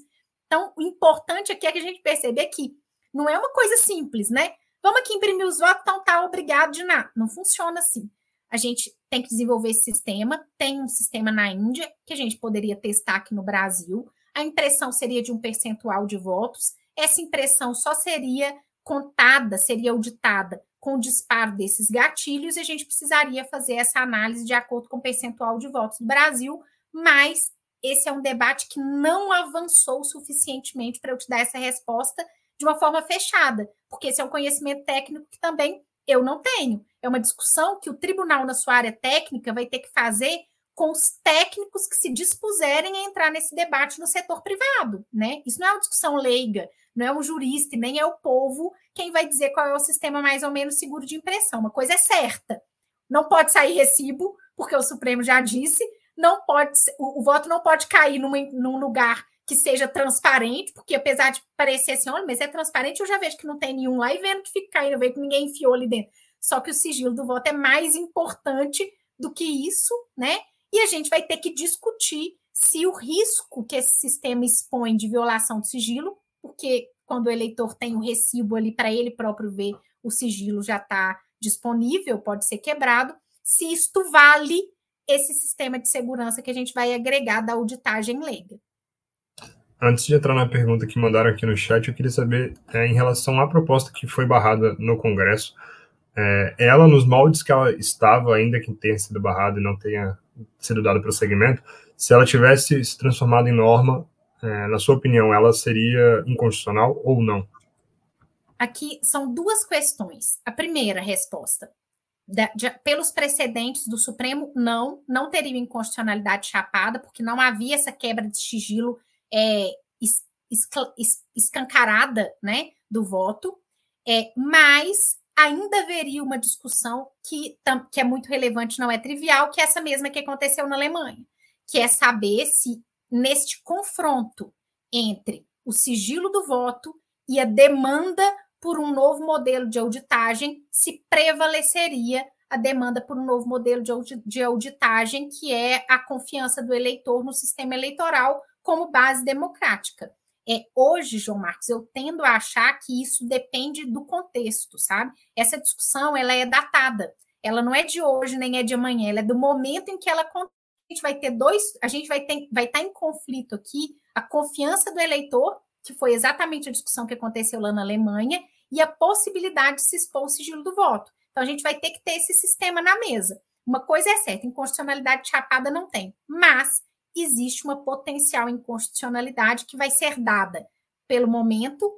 Então, o importante aqui é que a gente perceber que não é uma coisa simples, né? Vamos aqui imprimir os votos, então tá, obrigado de nada. Não funciona assim. A gente tem que desenvolver esse sistema. Tem um sistema na Índia que a gente poderia testar aqui no Brasil a impressão seria de um percentual de votos, essa impressão só seria contada, seria auditada com o disparo desses gatilhos, e a gente precisaria fazer essa análise de acordo com o percentual de votos do Brasil, mas esse é um debate que não avançou suficientemente para eu te dar essa resposta de uma forma fechada, porque esse é um conhecimento técnico que também eu não tenho. É uma discussão que o tribunal, na sua área técnica, vai ter que fazer com os técnicos que se dispuserem a entrar nesse debate no setor privado, né? Isso não é uma discussão leiga, não é um jurista, nem é o povo quem vai dizer qual é o sistema mais ou menos seguro de impressão. Uma coisa é certa, não pode sair recibo, porque o Supremo já disse, não pode, o, o voto não pode cair numa, num lugar que seja transparente, porque apesar de parecer assim, olha, mas é transparente, eu já vejo que não tem nenhum lá e vendo que fica caindo, eu vejo que ninguém enfiou ali dentro. Só que o sigilo do voto é mais importante do que isso, né? E a gente vai ter que discutir se o risco que esse sistema expõe de violação do sigilo, porque quando o eleitor tem o recibo ali para ele próprio ver, o sigilo já está disponível, pode ser quebrado, se isto vale esse sistema de segurança que a gente vai agregar da auditagem leiga. Antes de entrar na pergunta que mandaram aqui no chat, eu queria saber, é, em relação à proposta que foi barrada no Congresso, é, ela, nos moldes que ela estava, ainda que tenha sido barrada e não tenha sido dado prosseguimento, se ela tivesse se transformado em norma, é, na sua opinião, ela seria inconstitucional ou não? Aqui são duas questões. A primeira resposta. De, pelos precedentes do Supremo, não, não teria inconstitucionalidade chapada, porque não havia essa quebra de sigilo é, es, es, escancarada né, do voto, é, mas ainda haveria uma discussão que, que é muito relevante, não é trivial, que é essa mesma que aconteceu na Alemanha, que é saber se neste confronto entre o sigilo do voto e a demanda por um novo modelo de auditagem, se prevaleceria a demanda por um novo modelo de auditagem, que é a confiança do eleitor no sistema eleitoral como base democrática. É, hoje, João Marcos, eu tendo a achar que isso depende do contexto, sabe? Essa discussão ela é datada. Ela não é de hoje nem é de amanhã, ela é do momento em que ela a gente vai ter dois, a gente vai ter, vai estar em conflito aqui a confiança do eleitor, que foi exatamente a discussão que aconteceu lá na Alemanha, e a possibilidade de se expor o sigilo do voto. Então a gente vai ter que ter esse sistema na mesa. Uma coisa é certa, inconstitucionalidade chapada não tem, mas existe uma potencial inconstitucionalidade que vai ser dada pelo momento,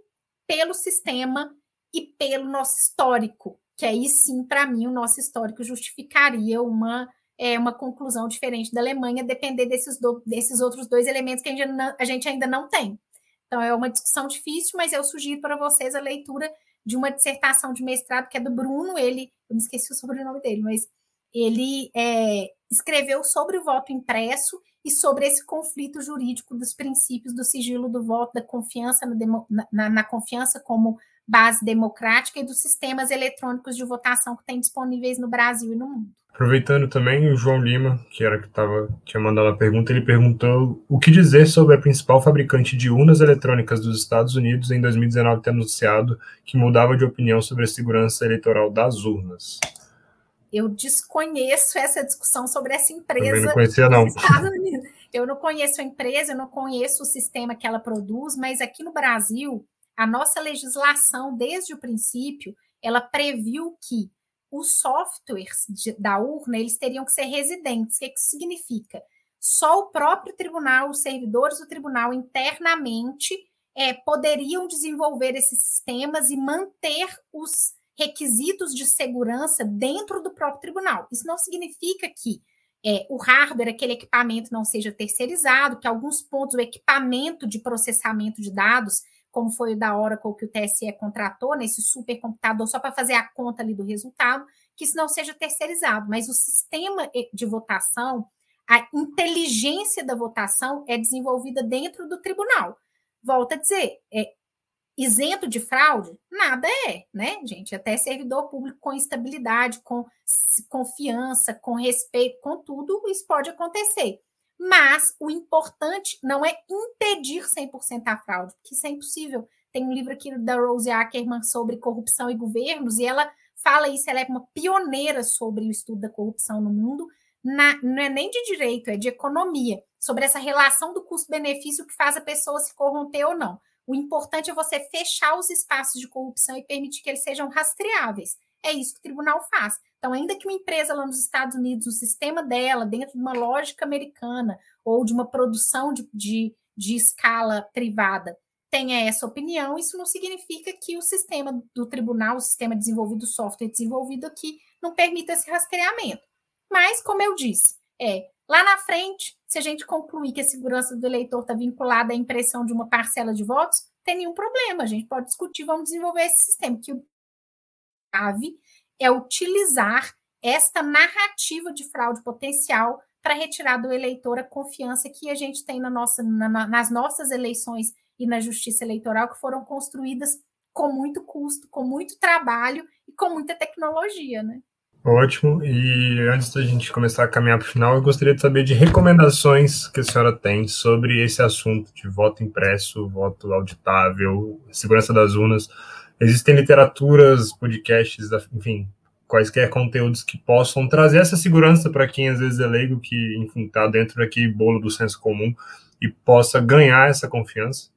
pelo sistema e pelo nosso histórico, que aí sim, para mim, o nosso histórico justificaria uma, é, uma conclusão diferente da Alemanha, depender desses, do, desses outros dois elementos que a gente, não, a gente ainda não tem. Então, é uma discussão difícil, mas eu sugiro para vocês a leitura de uma dissertação de mestrado que é do Bruno, ele, eu me esqueci o sobrenome dele, mas ele é, escreveu sobre o voto impresso e sobre esse conflito jurídico dos princípios do sigilo do voto, da confiança na, na, na confiança como base democrática e dos sistemas eletrônicos de votação que tem disponíveis no Brasil e no mundo. Aproveitando também, o João Lima, que era que tava, tinha mandado a pergunta, ele perguntou o que dizer sobre a principal fabricante de urnas eletrônicas dos Estados Unidos em 2019 ter anunciado que mudava de opinião sobre a segurança eleitoral das urnas. Eu desconheço essa discussão sobre essa empresa. Também não conhecia, não. Eu não conheço a empresa, eu não conheço o sistema que ela produz, mas aqui no Brasil, a nossa legislação, desde o princípio, ela previu que os softwares de, da urna eles teriam que ser residentes. O que, que isso significa? Só o próprio tribunal, os servidores do tribunal internamente é, poderiam desenvolver esses sistemas e manter os requisitos de segurança dentro do próprio tribunal. Isso não significa que é, o hardware, aquele equipamento, não seja terceirizado, que alguns pontos, o equipamento de processamento de dados, como foi o da Oracle que o TSE contratou, nesse supercomputador, só para fazer a conta ali do resultado, que isso não seja terceirizado, mas o sistema de votação, a inteligência da votação é desenvolvida dentro do tribunal. Volto a dizer, é, isento de fraude? Nada é, né, gente? Até servidor público com estabilidade, com confiança, com respeito, com tudo, isso pode acontecer. Mas o importante não é impedir 100% a fraude, porque isso é impossível. Tem um livro aqui da Rose Ackerman sobre corrupção e governos, e ela fala isso, ela é uma pioneira sobre o estudo da corrupção no mundo, na, não é nem de direito, é de economia, sobre essa relação do custo-benefício que faz a pessoa se corromper ou não. O importante é você fechar os espaços de corrupção e permitir que eles sejam rastreáveis. É isso que o tribunal faz. Então, ainda que uma empresa lá nos Estados Unidos, o sistema dela, dentro de uma lógica americana ou de uma produção de, de, de escala privada, tenha essa opinião, isso não significa que o sistema do tribunal, o sistema desenvolvido, o software desenvolvido aqui, não permita esse rastreamento. Mas, como eu disse, é lá na frente, se a gente concluir que a segurança do eleitor está vinculada à impressão de uma parcela de votos, tem nenhum problema. A gente pode discutir, vamos desenvolver esse sistema, que o grave é utilizar esta narrativa de fraude potencial para retirar do eleitor a confiança que a gente tem na nossa, na, nas nossas eleições e na justiça eleitoral, que foram construídas com muito custo, com muito trabalho e com muita tecnologia, né? Ótimo. E antes da gente começar a caminhar para o final, eu gostaria de saber de recomendações que a senhora tem sobre esse assunto de voto impresso, voto auditável, segurança das urnas Existem literaturas, podcasts, enfim, quaisquer conteúdos que possam trazer essa segurança para quem às vezes é leigo, que, enfim, está dentro daquele bolo do senso comum e possa ganhar essa confiança?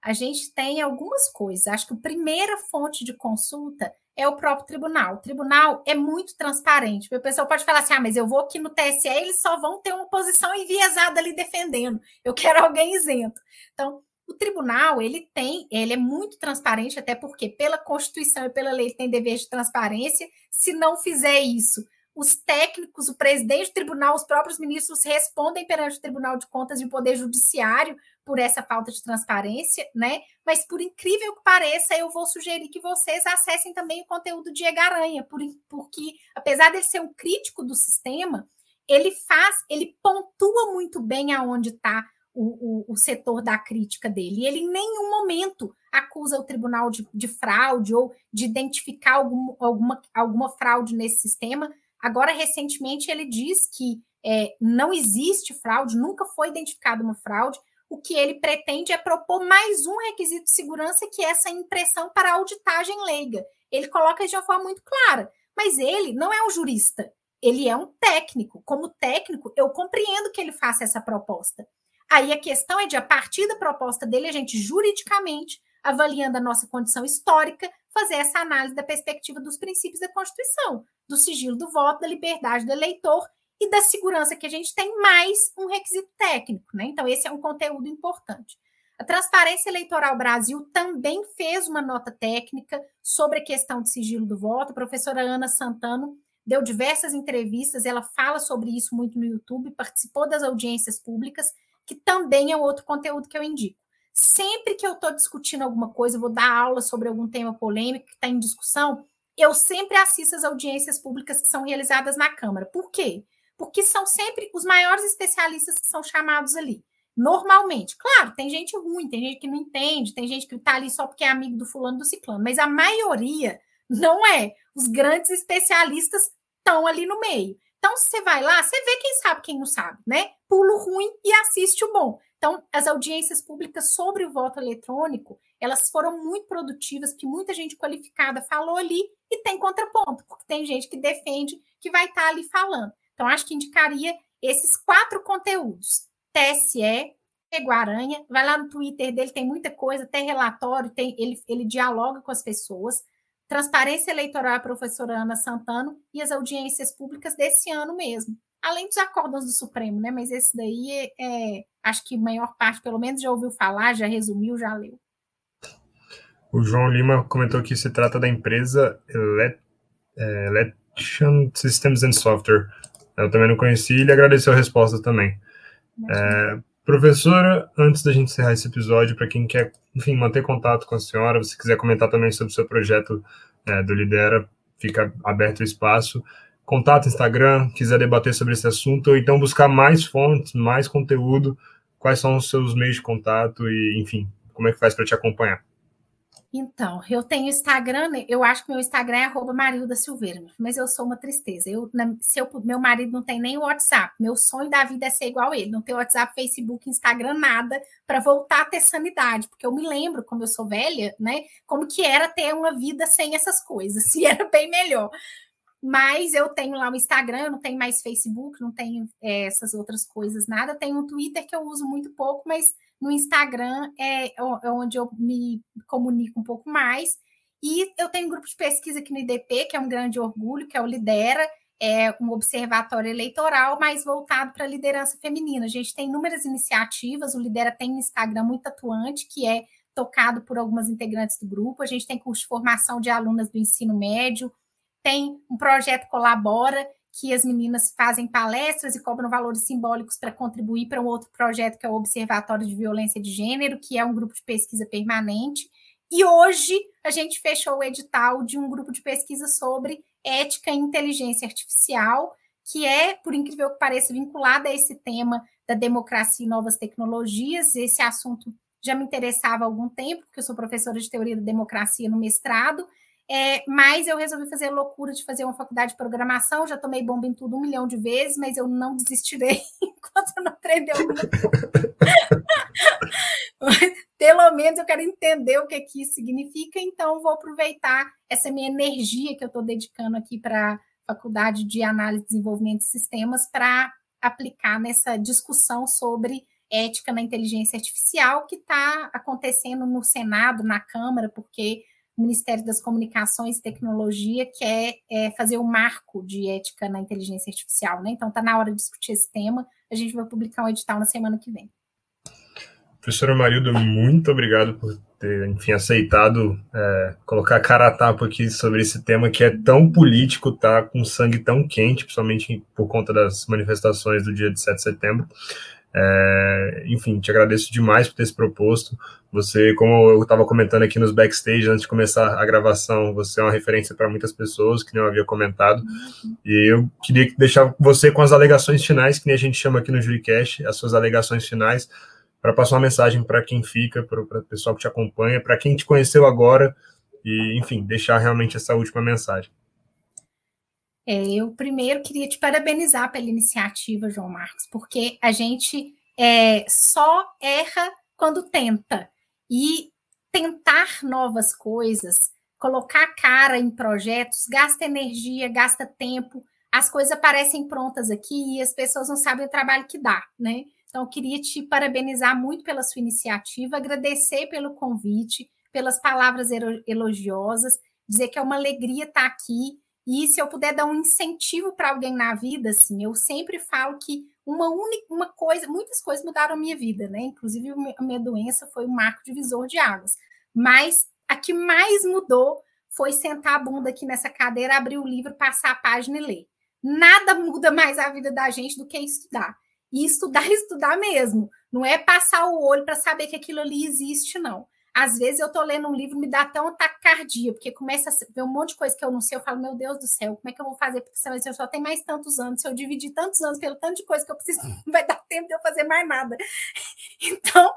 A gente tem algumas coisas. Acho que a primeira fonte de consulta é o próprio tribunal. O tribunal é muito transparente. O pessoal pode falar assim: ah, mas eu vou aqui no TSE, eles só vão ter uma posição enviesada ali defendendo. Eu quero alguém isento. Então, o tribunal, ele tem, ele é muito transparente, até porque pela Constituição e pela lei tem dever de transparência. Se não fizer isso, os técnicos, o presidente do tribunal, os próprios ministros respondem perante o Tribunal de Contas e o Poder Judiciário por essa falta de transparência, né? Mas por incrível que pareça, eu vou sugerir que vocês acessem também o conteúdo de Egaranha, porque apesar de ser um crítico do sistema, ele faz, ele pontua muito bem aonde está o, o, o, setor da crítica dele. Ele em nenhum momento acusa o tribunal de, de fraude ou de identificar algum, alguma, alguma fraude nesse sistema. Agora, recentemente, ele diz que é, não existe fraude, nunca foi identificada uma fraude. O que ele pretende é propor mais um requisito de segurança, que é essa impressão para auditagem leiga. Ele coloca de uma forma muito clara, mas ele não é um jurista, ele é um técnico. Como técnico, eu compreendo que ele faça essa proposta. Aí a questão é de, a partir da proposta dele, a gente juridicamente, avaliando a nossa condição histórica, fazer essa análise da perspectiva dos princípios da Constituição, do sigilo do voto, da liberdade do eleitor e da segurança que a gente tem, mais um requisito técnico. Né? Então, esse é um conteúdo importante. A Transparência Eleitoral Brasil também fez uma nota técnica sobre a questão de sigilo do voto. A professora Ana Santano deu diversas entrevistas, ela fala sobre isso muito no YouTube, participou das audiências públicas que também é outro conteúdo que eu indico. Sempre que eu estou discutindo alguma coisa, vou dar aula sobre algum tema polêmico que está em discussão, eu sempre assisto as audiências públicas que são realizadas na Câmara. Por quê? Porque são sempre os maiores especialistas que são chamados ali. Normalmente, claro, tem gente ruim, tem gente que não entende, tem gente que está ali só porque é amigo do fulano do ciclano, mas a maioria não é. Os grandes especialistas estão ali no meio. Então, você vai lá, você vê quem sabe, quem não sabe, né? Pula o ruim e assiste o bom. Então, as audiências públicas sobre o voto eletrônico, elas foram muito produtivas, porque muita gente qualificada falou ali e tem contraponto, porque tem gente que defende que vai estar ali falando. Então, acho que indicaria esses quatro conteúdos. TSE, Guaranha, vai lá no Twitter dele, tem muita coisa, tem relatório, tem, ele, ele dialoga com as pessoas. Transparência Eleitoral, a professora Ana Santano, e as audiências públicas desse ano mesmo. Além dos acordos do Supremo, né? Mas esse daí é, é acho que a maior parte, pelo menos, já ouviu falar, já resumiu, já leu. O João Lima comentou que se trata da empresa é, Election Systems and Software. Eu também não conheci e ele agradeceu a resposta também. É, professora, antes da gente encerrar esse episódio, para quem quer, enfim, manter contato com a senhora, se quiser comentar também sobre o seu projeto é, do Lidera, fica aberto o espaço contato Instagram, quiser debater sobre esse assunto, ou então buscar mais fontes, mais conteúdo, quais são os seus meios de contato e, enfim, como é que faz para te acompanhar? Então, eu tenho Instagram, né? eu acho que meu Instagram é arroba Marilda Silveira, mas eu sou uma tristeza. Eu, se eu, meu marido não tem nem o WhatsApp, meu sonho da vida é ser igual ele, não ter WhatsApp, Facebook, Instagram, nada, para voltar a ter sanidade, porque eu me lembro, como eu sou velha, né? Como que era ter uma vida sem essas coisas, se era bem melhor mas eu tenho lá o Instagram, não tenho mais Facebook, não tenho é, essas outras coisas, nada. Tenho o Twitter que eu uso muito pouco, mas no Instagram é, é onde eu me comunico um pouco mais. E eu tenho um grupo de pesquisa aqui no IDP, que é um grande orgulho, que é o Lidera, é um observatório eleitoral, mais voltado para a liderança feminina. A gente tem inúmeras iniciativas, o Lidera tem um Instagram muito atuante, que é tocado por algumas integrantes do grupo. A gente tem curso de formação de alunas do ensino médio, tem um projeto Colabora, que as meninas fazem palestras e cobram valores simbólicos para contribuir para um outro projeto que é o Observatório de Violência de Gênero, que é um grupo de pesquisa permanente. E hoje a gente fechou o edital de um grupo de pesquisa sobre ética e inteligência artificial, que é, por incrível que pareça, vinculada a esse tema da democracia e novas tecnologias. Esse assunto já me interessava há algum tempo, porque eu sou professora de teoria da democracia no mestrado, é, mas eu resolvi fazer a loucura de fazer uma faculdade de programação. Já tomei bomba em tudo um milhão de vezes, mas eu não desistirei enquanto eu não aprender. Pelo menos eu quero entender o que, que isso significa, então vou aproveitar essa minha energia que eu estou dedicando aqui para a Faculdade de Análise e Desenvolvimento de Sistemas para aplicar nessa discussão sobre ética na inteligência artificial que está acontecendo no Senado, na Câmara, porque o Ministério das Comunicações e Tecnologia quer é, fazer um marco de ética na inteligência artificial, né? Então está na hora de discutir esse tema. A gente vai publicar um edital na semana que vem. Professora Marilda, muito obrigado por ter, enfim, aceitado é, colocar cara a tapa aqui sobre esse tema que é tão político, tá com sangue tão quente, principalmente por conta das manifestações do dia de 7 de setembro. É, enfim, te agradeço demais por ter se proposto. Você, como eu estava comentando aqui nos backstage antes de começar a gravação, você é uma referência para muitas pessoas, que não havia comentado. E eu queria deixar você com as alegações finais, que nem a gente chama aqui no Juricast, as suas alegações finais, para passar uma mensagem para quem fica, para o pessoal que te acompanha, para quem te conheceu agora, e, enfim, deixar realmente essa última mensagem. É, eu primeiro queria te parabenizar pela iniciativa, João Marcos, porque a gente é, só erra quando tenta. E tentar novas coisas, colocar cara em projetos, gasta energia, gasta tempo, as coisas aparecem prontas aqui e as pessoas não sabem o trabalho que dá, né? Então, eu queria te parabenizar muito pela sua iniciativa, agradecer pelo convite, pelas palavras elogiosas, dizer que é uma alegria estar aqui e se eu puder dar um incentivo para alguém na vida, assim, eu sempre falo que uma única uma coisa, muitas coisas mudaram a minha vida, né? Inclusive a minha doença foi um marco divisor de águas. Mas a que mais mudou foi sentar a bunda aqui nessa cadeira, abrir o livro, passar a página e ler. Nada muda mais a vida da gente do que estudar. E estudar, estudar mesmo. Não é passar o olho para saber que aquilo ali existe, não. Às vezes eu tô lendo um livro, me dá até um taquicardia, porque começa a ver um monte de coisa que eu não sei, eu falo, meu Deus do céu, como é que eu vou fazer? Porque se eu só tenho mais tantos anos, se eu dividir tantos anos pelo tanto de coisa que eu preciso, não vai dar tempo de eu fazer mais nada. Então,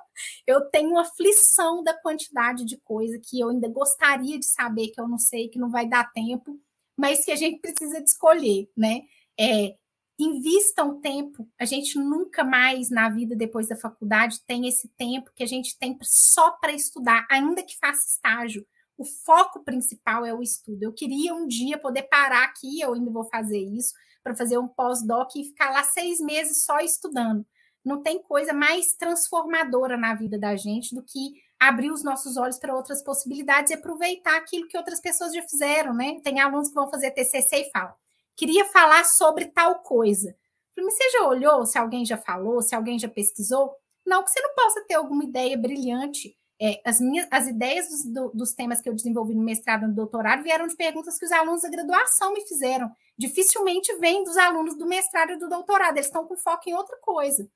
eu tenho uma aflição da quantidade de coisa que eu ainda gostaria de saber, que eu não sei, que não vai dar tempo, mas que a gente precisa de escolher, né? É, invistam tempo. A gente nunca mais na vida depois da faculdade tem esse tempo que a gente tem só para estudar, ainda que faça estágio. O foco principal é o estudo. Eu queria um dia poder parar aqui, eu ainda vou fazer isso, para fazer um pós-doc e ficar lá seis meses só estudando. Não tem coisa mais transformadora na vida da gente do que abrir os nossos olhos para outras possibilidades e aproveitar aquilo que outras pessoas já fizeram, né? Tem alunos que vão fazer TCC e falam: queria falar sobre tal coisa. Mas você já olhou se alguém já falou, se alguém já pesquisou? Não que você não possa ter alguma ideia brilhante. É, as, minhas, as ideias dos, do, dos temas que eu desenvolvi no mestrado e no doutorado vieram de perguntas que os alunos da graduação me fizeram. Dificilmente vêm dos alunos do mestrado e do doutorado, eles estão com foco em outra coisa.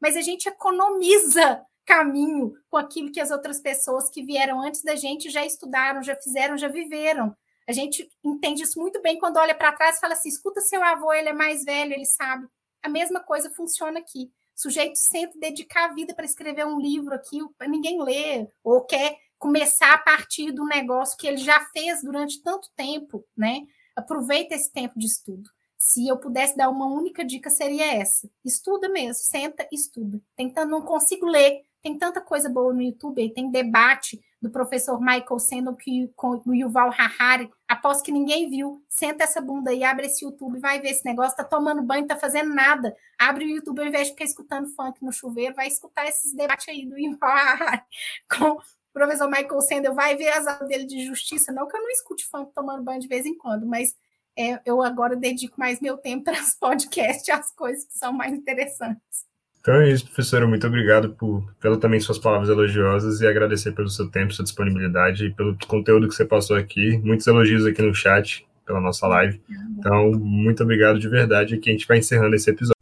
Mas a gente economiza caminho com aquilo que as outras pessoas que vieram antes da gente já estudaram, já fizeram, já viveram. A gente entende isso muito bem quando olha para trás e fala assim: escuta seu avô, ele é mais velho, ele sabe. A mesma coisa funciona aqui. O sujeito senta dedicar a vida para escrever um livro aqui, ninguém lê, ou quer começar a partir do negócio que ele já fez durante tanto tempo, né? Aproveita esse tempo de estudo. Se eu pudesse dar uma única dica, seria essa: estuda mesmo, senta, estuda. Tentando, não consigo ler, tem tanta coisa boa no YouTube, tem debate do professor Michael Sandel com o Yuval Harari, após que ninguém viu, senta essa bunda aí, abre esse YouTube, vai ver esse negócio, tá tomando banho, tá fazendo nada, abre o YouTube ao invés de ficar escutando funk no chuveiro, vai escutar esses debates aí do Yuval Harari com o professor Michael Sandel, vai ver as aulas dele de justiça, não que eu não escute funk tomando banho de vez em quando, mas é, eu agora dedico mais meu tempo para os podcasts, as coisas que são mais interessantes. Então é isso, professora. Muito obrigado por, pelo também suas palavras elogiosas e agradecer pelo seu tempo, sua disponibilidade e pelo conteúdo que você passou aqui. Muitos elogios aqui no chat pela nossa live. Então, muito obrigado de verdade. Aqui a gente vai encerrando esse episódio.